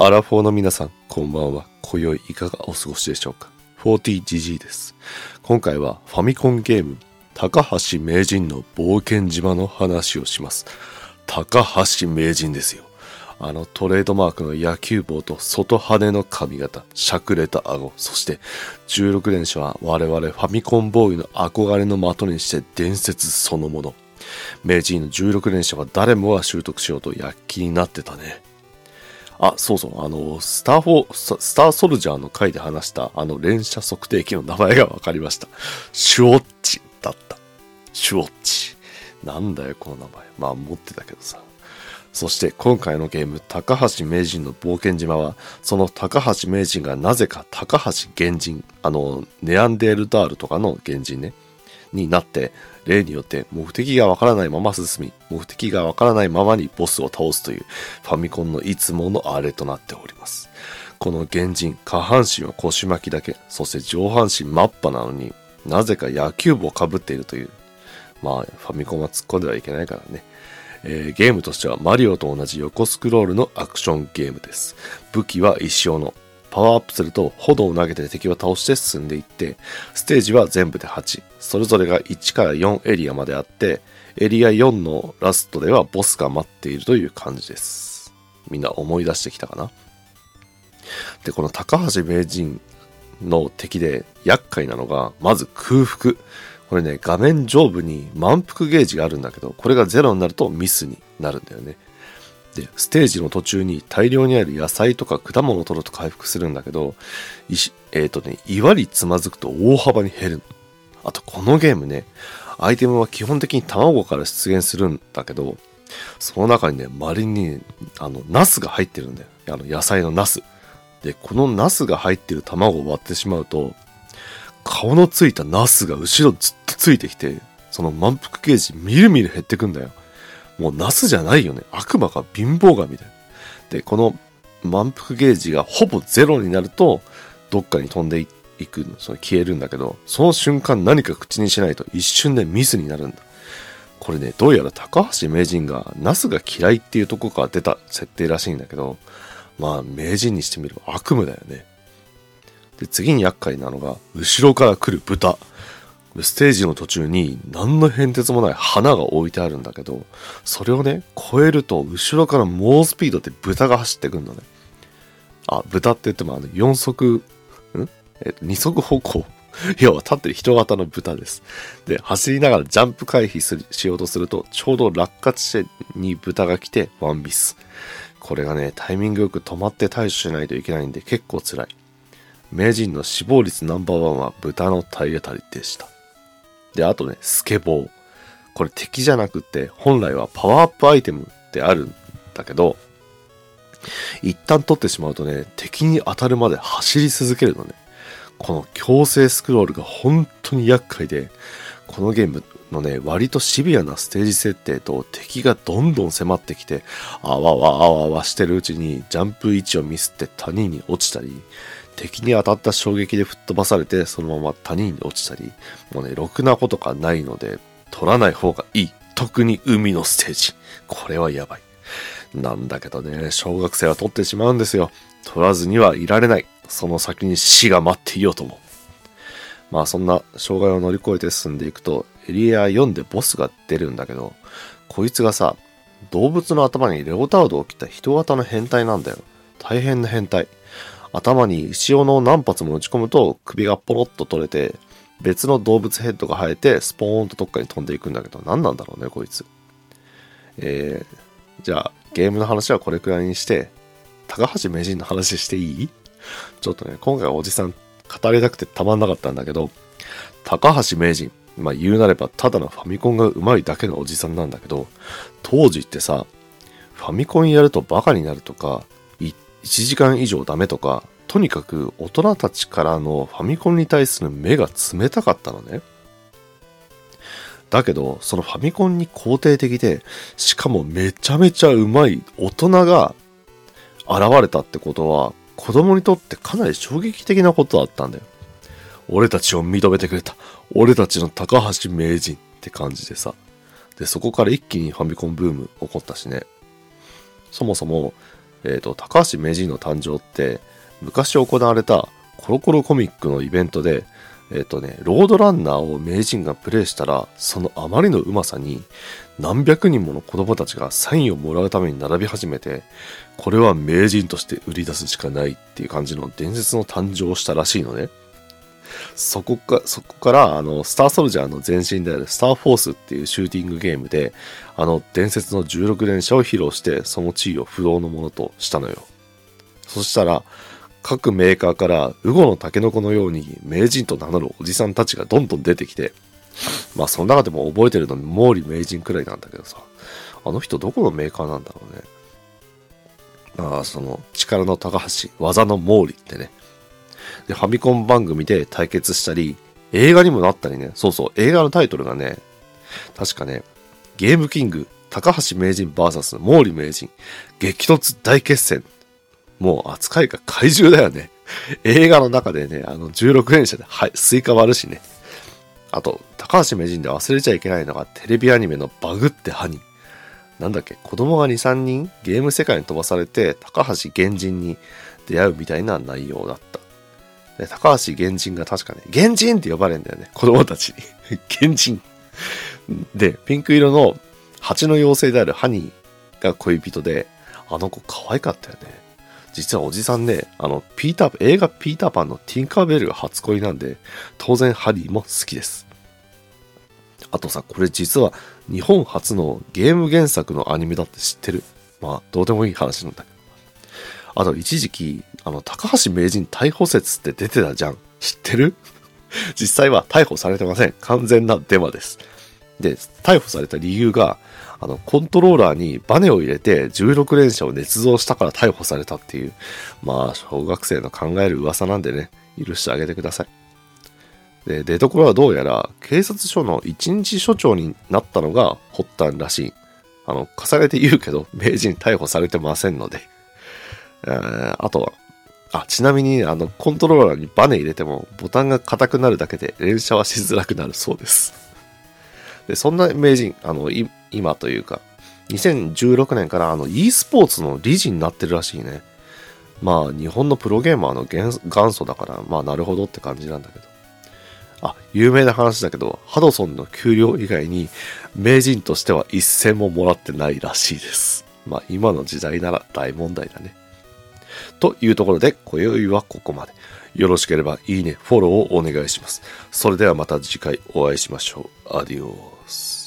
アラフォーの皆さん、こんばんは。今宵いかがお過ごしでしょうか ?40GG です。今回はファミコンゲーム、高橋名人の冒険島の話をします。高橋名人ですよ。あのトレードマークの野球帽と外羽の髪型、しゃくれた顎、そして16連射は我々ファミコンボーイの憧れの的にして伝説そのもの。名人の16連射は誰もが習得しようと躍起になってたね。あ、そうそう、あの、スターフォー、スターソルジャーの回で話したあの連射測定器の名前が分かりました。シュオッチだった。シュオッチ。なんだよ、この名前。まあ、持ってたけどさ。そして今回のゲーム、高橋名人の冒険島は、その高橋名人がなぜか高橋原人、あの、ネアンデールダールとかの原人ね、になって、例によって目的がわからないまま進み、目的がわからないままにボスを倒すというファミコンのいつものあれとなっております。この原人、下半身は腰巻きだけ、そして上半身マッパなのになぜか野球帽をかぶっているという。まあ、ファミコンは突っ込んではいけないからね。えーゲームとしてはマリオと同じ横スクロールのアクションゲームです。武器は石尾の。パワーアップすると炎を投げて敵を倒して進んでいって、ステージは全部で8。それぞれが1から4エリアまであって、エリア4のラストではボスが待っているという感じです。みんな思い出してきたかな？で、この高橋名人の敵で厄介なのが、まず空腹。これね、画面上部に満腹ゲージがあるんだけど、これがゼロになるとミスになるんだよね。で、ステージの途中に大量にある野菜とか果物を取ると回復するんだけど、石えっ、とね、岩につまずくと大幅に減る。あと、このゲームね、アイテムは基本的に卵から出現するんだけど、その中にね、稀に、あの、ナスが入ってるんだよ。あの、野菜のナス。で、このナスが入ってる卵を割ってしまうと、顔のついたナスが後ろずっとついてきて、その満腹ゲージみるみる減ってくんだよ。もうナスじゃないよね。悪魔か貧乏神だよ。で、この満腹ゲージがほぼゼロになると、どっかに飛んでいく、その消えるんだけど、その瞬間何か口にしないと一瞬でミスになるんだ。これね、どうやら高橋名人がナスが嫌いっていうとこから出た設定らしいんだけど、まあ名人にしてみれば悪夢だよね。で、次に厄介なのが、後ろから来る豚。ステージの途中に何の変哲もない花が置いてあるんだけど、それをね、越えると後ろから猛スピードで豚が走ってくるのね。あ、豚って言ってもあの4足、ん？えっと、2足歩行？要は立ってる人型の豚です。で、走りながらジャンプ回避するしようとすると、ちょうど落下地点に豚が来てワンミス。これがね、タイミングよく止まって対処しないといけないんで結構辛い。名人の死亡率ナンバーワンは豚の体当たりでした。で、あとね、スケボー。これ敵じゃなくって、本来はパワーアップアイテムってあるんだけど、一旦取ってしまうとね、敵に当たるまで走り続けるのね。この強制スクロールが本当に厄介で、このゲームのね、割とシビアなステージ設定と敵がどんどん迫ってきて、あわわあわわしてるうちにジャンプ位置をミスって谷に落ちたり、敵に当たった衝撃で吹っ飛ばされてそのまま谷に落ちたり、もうね、ろくなことがないので、取らない方がいい。特に海のステージ。これはやばい。なんだけどね、小学生は取ってしまうんですよ。取らずにはいられない。その先に死が待っていようとも。まあそんな障害を乗り越えて進んでいくと、エリア4でボスが出るんだけど、こいつがさ、動物の頭にレオタードを着た人型の変態なんだよ。大変な変態。頭に石尾の何発も打ち込むと首がポロッと取れて、別の動物ヘッドが生えてスポーンとどっかに飛んでいくんだけど、何なんだろうね、こいつ。えー、じゃあ、ゲームの話はこれくらいにして、高橋名人の話していい？ちょっとね、今回おじさん語りたくてたまんなかったんだけど、高橋名人、まあ言うなればただのファミコンが上手いだけのおじさんなんだけど、当時ってさ、ファミコンやるとバカになるとか、1時間以上ダメとか、とにかく大人たちからのファミコンに対する目が冷たかったのね。だけど、そのファミコンに肯定的で、しかもめちゃめちゃうまい大人が現れたってことは、子供にとってかなり衝撃的なことだったんだよ。俺たちを認めてくれた。俺たちの高橋名人って感じでさ。で、そこから一気にファミコンブーム起こったしね。そもそも、えっ、と、高橋名人の誕生って、昔行われたコロコロコミックのイベントで、えっ、とね、ロードランナーを名人がプレイしたら、そのあまりのうまさに、何百人もの子供たちがサインをもらうために並び始めて、これは名人として売り出すしかないっていう感じの伝説の誕生をしたらしいのね。そこか、そこから、あの、スターソルジャーの前身であるスターフォースっていうシューティングゲームで、あの、伝説の16連射を披露して、その地位を不動のものとしたのよ。そしたら、各メーカーから、ウゴのタケノコのように名人と名乗るおじさんたちがどんどん出てきて、まあ、その中でも覚えてるのに毛利名人くらいなんだけどさ、あの人どこのメーカーなんだろうね。ああ、その、力の高橋、技の毛利ってね。で、ファミコン番組で対決したり、映画にもなったりね。そうそう、映画のタイトルがね、確かね、ゲームキング、高橋名人 VS 毛利名人、激突大決戦。もう扱いが怪獣だよね。映画の中でね、あの16連射で、はい、スイカ割るしね。あと、高橋名人で忘れちゃいけないのがテレビアニメのバグってハニー。なんだっけ、子供が2、3人ゲーム世界に飛ばされて、高橋原人に出会うみたいな内容だった。で高橋原人が確かね、原人って呼ばれるんだよね、子供たちに。原人。で、ピンク色の蜂の妖精であるハニーが恋人で、あの子可愛かったよね。実はおじさんね、あの、ピーター、映画ピーターパンのティンカーベルが初恋なんで、当然ハリーも好きです。あとさ、これ実は日本初のゲーム原作のアニメだって知ってる？まあ、どうでもいい話なんだけど。あと一時期、あの、高橋名人逮捕説って出てたじゃん。知ってる？実際は逮捕されてません。完全なデマです。で、逮捕された理由が、あの、コントローラーにバネを入れて16連射を捏造したから逮捕されたっていう、まあ、小学生の考える噂なんでね、許してあげてください。で、出所はどうやら、警察署の一日署長になったのが発端らしい。あの、重ねて言うけど、名人逮捕されてませんので。あとは、あ、ちなみに、あの、コントローラーにバネ入れても、ボタンが硬くなるだけで連射はしづらくなるそうです。で、そんな名人、あの、い今というか、2016年からあの e スポーツの理事になってるらしいね。まあ、日本のプロゲーマーの元元祖だから、まあ、なるほどって感じなんだけど。あ、有名な話だけど、ハドソンの給料以外に、名人としては一銭ももらってないらしいです。まあ、今の時代なら大問題だね。というところで、今宵はここまで。よろしければいいね、フォローをお願いします。それではまた次回お会いしましょう。アディオース。